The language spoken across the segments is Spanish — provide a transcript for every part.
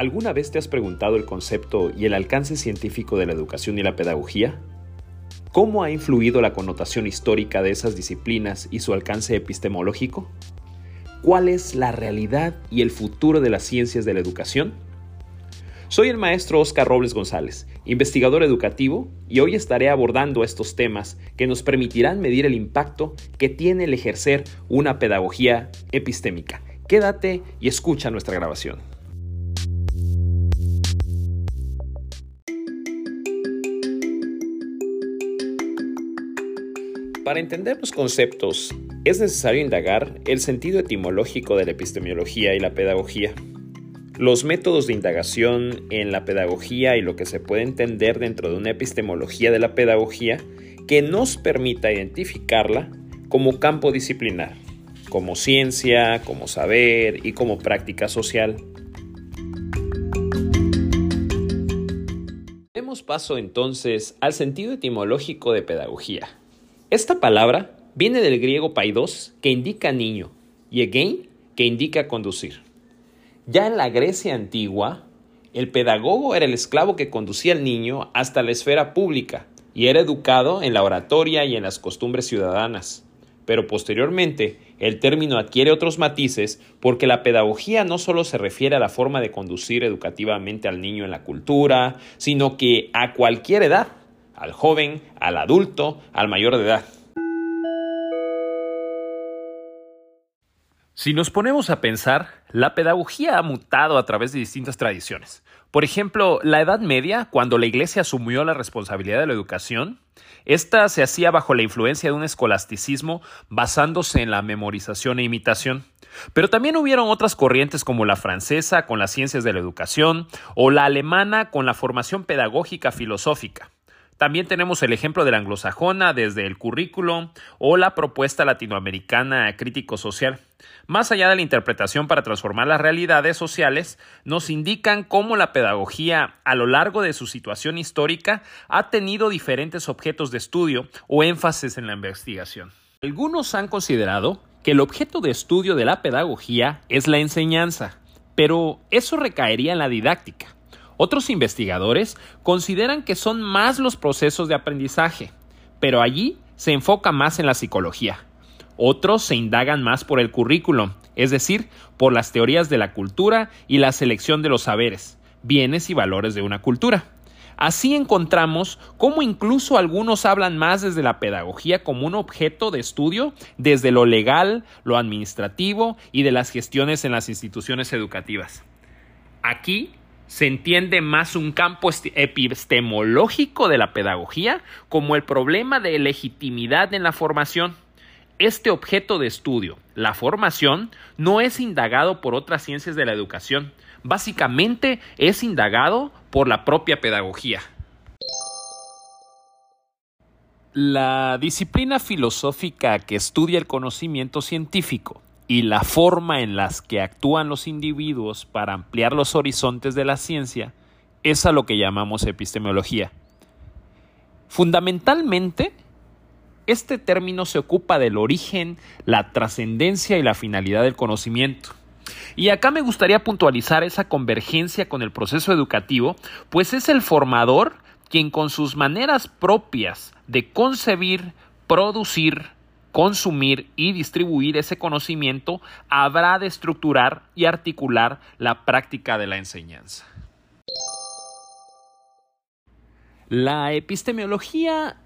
¿Alguna vez te has preguntado el concepto y el alcance científico de la educación y la pedagogía? ¿Cómo ha influido la connotación histórica de esas disciplinas y su alcance epistemológico? ¿Cuál es la realidad y el futuro de las ciencias de la educación? Soy el maestro Oscar Robles González, investigador educativo, y hoy estaré abordando estos temas que nos permitirán medir el impacto que tiene el ejercer una pedagogía epistémica. Quédate y escucha nuestra grabación. Para entender los conceptos, es necesario indagar el sentido etimológico de la epistemología y la pedagogía. Los métodos de indagación en la pedagogía y lo que se puede entender dentro de una epistemología de la pedagogía que nos permita identificarla como campo disciplinar, como ciencia, como saber y como práctica social. Demos paso entonces al sentido etimológico de pedagogía. Esta palabra viene del griego paidos, que indica niño, y again, que indica conducir. Ya en la Grecia antigua, el pedagogo era el esclavo que conducía al niño hasta la esfera pública y era educado en la oratoria y en las costumbres ciudadanas. Pero posteriormente, el término adquiere otros matices porque la pedagogía no solo se refiere a la forma de conducir educativamente al niño en la cultura, sino que a cualquier edad al joven, al adulto, al mayor de edad. Si nos ponemos a pensar, la pedagogía ha mutado a través de distintas tradiciones. Por ejemplo, la Edad Media, cuando la Iglesia asumió la responsabilidad de la educación, esta se hacía bajo la influencia de un escolasticismo basándose en la memorización e imitación. Pero también hubieron otras corrientes como la francesa con las ciencias de la educación o la alemana con la formación pedagógica filosófica. También tenemos el ejemplo de la anglosajona desde el currículo o la propuesta latinoamericana crítico-social. Más allá de la interpretación para transformar las realidades sociales, nos indican cómo la pedagogía a lo largo de su situación histórica ha tenido diferentes objetos de estudio o énfasis en la investigación. Algunos han considerado que el objeto de estudio de la pedagogía es la enseñanza, pero eso recaería en la didáctica. Otros investigadores consideran que son más los procesos de aprendizaje, pero allí se enfoca más en la psicología. Otros se indagan más por el currículum, es decir, por las teorías de la cultura y la selección de los saberes, bienes y valores de una cultura. Así encontramos cómo incluso algunos hablan más desde la pedagogía como un objeto de estudio, desde lo legal, lo administrativo y de las gestiones en las instituciones educativas. Aquí se entiende más un campo epistemológico de la pedagogía como el problema de legitimidad en la formación. Este objeto de estudio, la formación, no es indagado por otras ciencias de la educación, básicamente es indagado por la propia pedagogía. La disciplina filosófica que estudia el conocimiento científico y la forma en las que actúan los individuos para ampliar los horizontes de la ciencia es a lo que llamamos epistemología. Fundamentalmente, este término se ocupa del origen, la trascendencia y la finalidad del conocimiento. Y acá me gustaría puntualizar esa convergencia con el proceso educativo, pues es el formador quien con sus maneras propias de concebir, producir, consumir y distribuir ese conocimiento, habrá de estructurar y articular la práctica de la enseñanza. La epistemología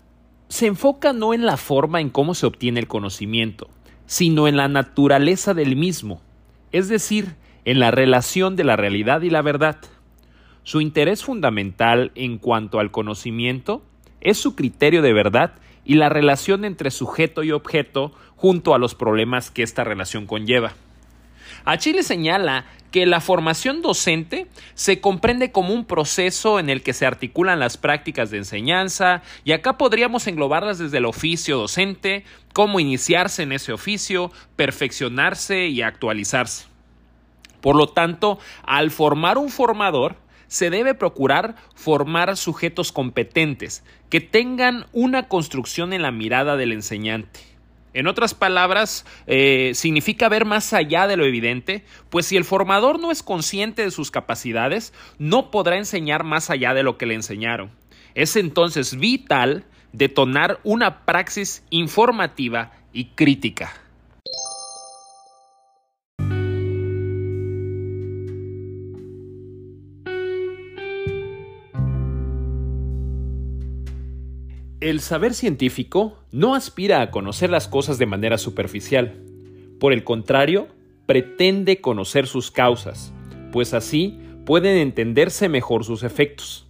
se enfoca no en la forma en cómo se obtiene el conocimiento, sino en la naturaleza del mismo, es decir, en la relación de la realidad y la verdad. Su interés fundamental en cuanto al conocimiento es su criterio de verdad y la relación entre sujeto y objeto junto a los problemas que esta relación conlleva. A Chile señala que la formación docente se comprende como un proceso en el que se articulan las prácticas de enseñanza y acá podríamos englobarlas desde el oficio docente, cómo iniciarse en ese oficio, perfeccionarse y actualizarse. Por lo tanto, al formar un formador, se debe procurar formar sujetos competentes, que tengan una construcción en la mirada del enseñante. En otras palabras, eh, significa ver más allá de lo evidente, pues si el formador no es consciente de sus capacidades, no podrá enseñar más allá de lo que le enseñaron. Es entonces vital detonar una praxis informativa y crítica. El saber científico no aspira a conocer las cosas de manera superficial. Por el contrario, pretende conocer sus causas, pues así pueden entenderse mejor sus efectos.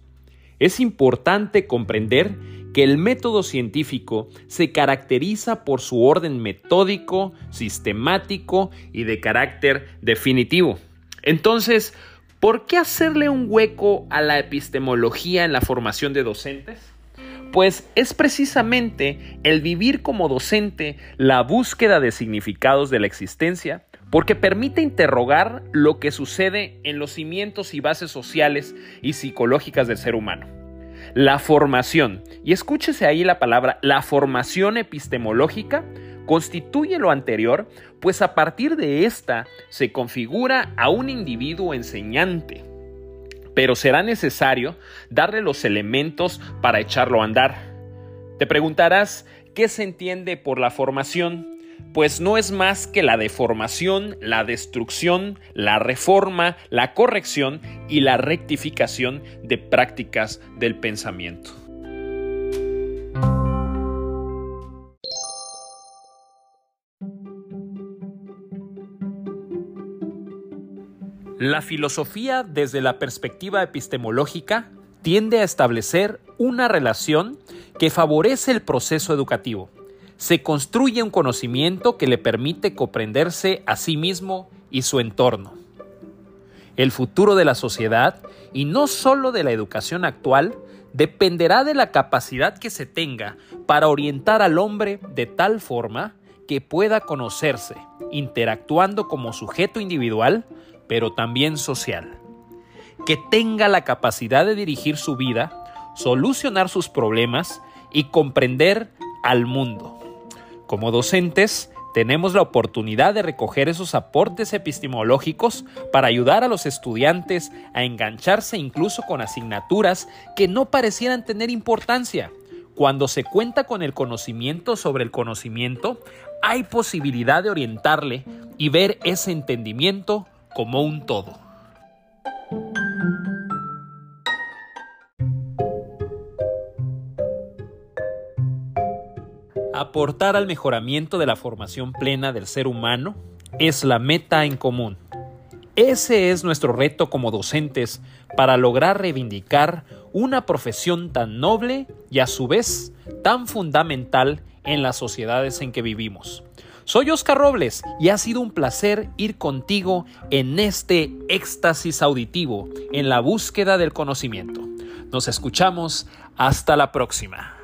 Es importante comprender que el método científico se caracteriza por su orden metódico, sistemático y de carácter definitivo. Entonces, ¿por qué hacerle un hueco a la epistemología en la formación de docentes? Pues es precisamente el vivir como docente la búsqueda de significados de la existencia, porque permite interrogar lo que sucede en los cimientos y bases sociales y psicológicas del ser humano. La formación, y escúchese ahí la palabra, la formación epistemológica, constituye lo anterior, pues a partir de esta se configura a un individuo enseñante pero será necesario darle los elementos para echarlo a andar. Te preguntarás, ¿qué se entiende por la formación? Pues no es más que la deformación, la destrucción, la reforma, la corrección y la rectificación de prácticas del pensamiento. La filosofía desde la perspectiva epistemológica tiende a establecer una relación que favorece el proceso educativo. Se construye un conocimiento que le permite comprenderse a sí mismo y su entorno. El futuro de la sociedad, y no solo de la educación actual, dependerá de la capacidad que se tenga para orientar al hombre de tal forma que pueda conocerse, interactuando como sujeto individual pero también social. Que tenga la capacidad de dirigir su vida, solucionar sus problemas y comprender al mundo. Como docentes, tenemos la oportunidad de recoger esos aportes epistemológicos para ayudar a los estudiantes a engancharse incluso con asignaturas que no parecieran tener importancia. Cuando se cuenta con el conocimiento sobre el conocimiento, hay posibilidad de orientarle y ver ese entendimiento como un todo. Aportar al mejoramiento de la formación plena del ser humano es la meta en común. Ese es nuestro reto como docentes para lograr reivindicar una profesión tan noble y a su vez tan fundamental en las sociedades en que vivimos. Soy Oscar Robles y ha sido un placer ir contigo en este éxtasis auditivo en la búsqueda del conocimiento. Nos escuchamos hasta la próxima.